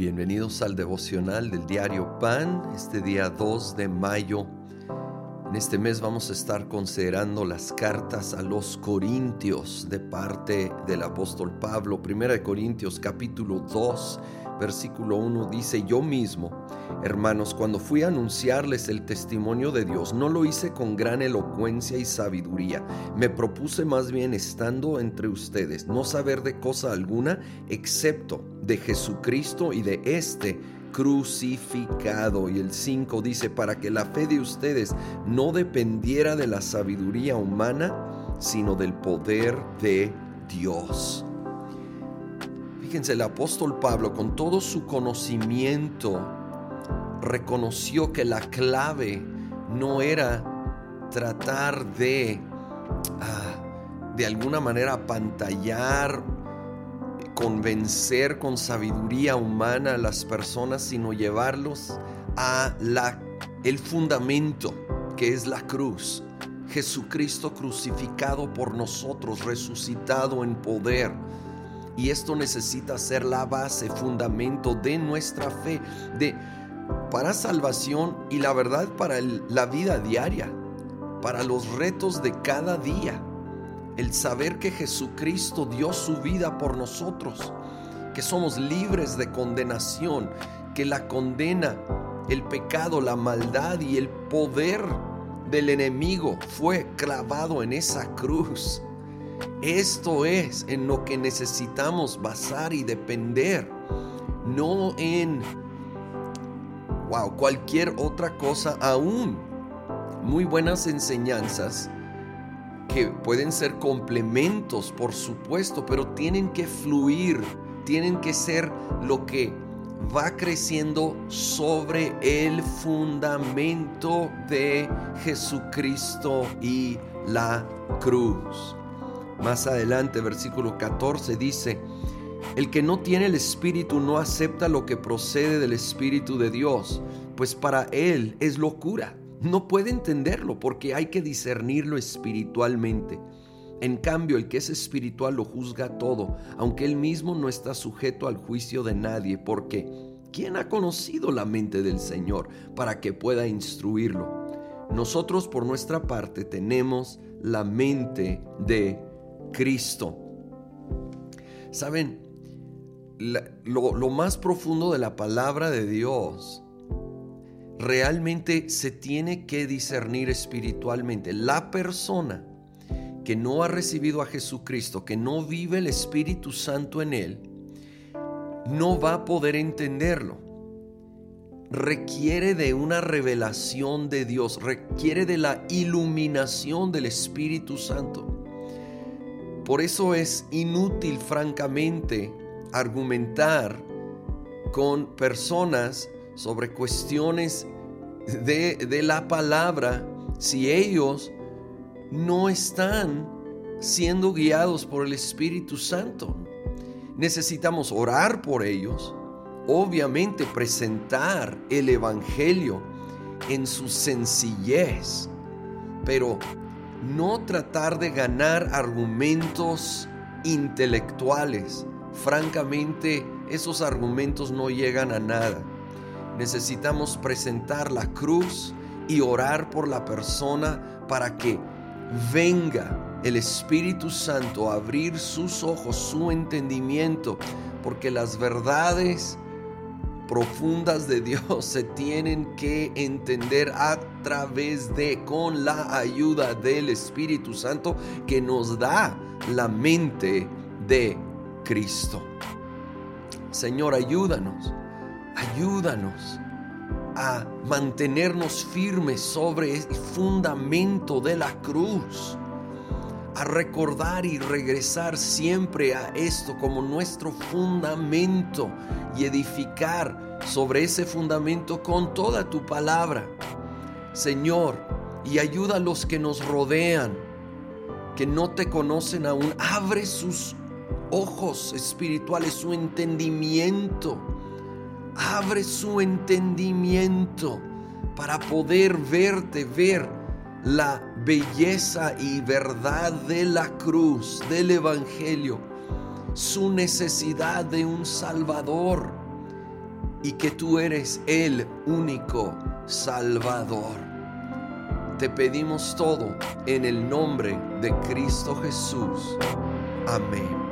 Bienvenidos al devocional del diario Pan, este día 2 de mayo. En este mes vamos a estar considerando las cartas a los Corintios de parte del apóstol Pablo. Primera de Corintios capítulo 2 versículo 1 dice, yo mismo, hermanos, cuando fui a anunciarles el testimonio de Dios, no lo hice con gran elocuencia y sabiduría. Me propuse más bien estando entre ustedes, no saber de cosa alguna, excepto de Jesucristo y de este crucificado. Y el 5 dice, para que la fe de ustedes no dependiera de la sabiduría humana, sino del poder de Dios. Fíjense, el apóstol Pablo con todo su conocimiento reconoció que la clave no era tratar de, ah, de alguna manera, pantallar, convencer con sabiduría humana a las personas, sino llevarlos a la, el fundamento que es la cruz. Jesucristo crucificado por nosotros, resucitado en poder y esto necesita ser la base, fundamento de nuestra fe, de para salvación y la verdad para la vida diaria, para los retos de cada día. El saber que Jesucristo dio su vida por nosotros, que somos libres de condenación, que la condena, el pecado, la maldad y el poder del enemigo fue clavado en esa cruz esto es en lo que necesitamos basar y depender, no en wow, cualquier otra cosa aún. Muy buenas enseñanzas que pueden ser complementos, por supuesto, pero tienen que fluir, tienen que ser lo que va creciendo sobre el fundamento de Jesucristo y la cruz. Más adelante, versículo 14 dice, el que no tiene el Espíritu no acepta lo que procede del Espíritu de Dios, pues para él es locura. No puede entenderlo porque hay que discernirlo espiritualmente. En cambio, el que es espiritual lo juzga todo, aunque él mismo no está sujeto al juicio de nadie, porque ¿quién ha conocido la mente del Señor para que pueda instruirlo? Nosotros por nuestra parte tenemos la mente de Cristo. Saben, lo, más profundo de la palabra de Dios realmente se tiene que discernir espiritualmente. La persona que no ha recibido a Jesucristo, que no vive el Espíritu Santo en él, no va a poder entenderlo. Requiere de una revelación de Dios, requiere de la iluminación del Espíritu Santo. Por eso es inútil, francamente, argumentar con personas sobre cuestiones de, la palabra si ellos no están siendo guiados por el Espíritu Santo. Necesitamos orar por ellos, obviamente presentar el Evangelio en su sencillez, pero no tratar de ganar argumentos intelectuales. Francamente, esos argumentos no llegan a nada. Necesitamos presentar la cruz y orar por la persona para que venga el Espíritu Santo a abrir sus ojos, su entendimiento, porque las verdades profundas de Dios se tienen que entender a través de, con la ayuda del Espíritu Santo que nos da la mente de Cristo. Señor, ayúdanos, ayúdanos a mantenernos firmes sobre el fundamento de la cruz a recordar y regresar siempre a esto como nuestro fundamento y edificar sobre ese fundamento con toda tu palabra. Señor, y ayuda a los que nos rodean, que no te conocen aún. Abre sus ojos espirituales, su entendimiento. Abre su entendimiento para poder verte, ver la belleza y verdad de la cruz, del Evangelio, su necesidad de un Salvador y que tú eres el único Salvador. Te pedimos todo en el nombre de Cristo Jesús. Amén.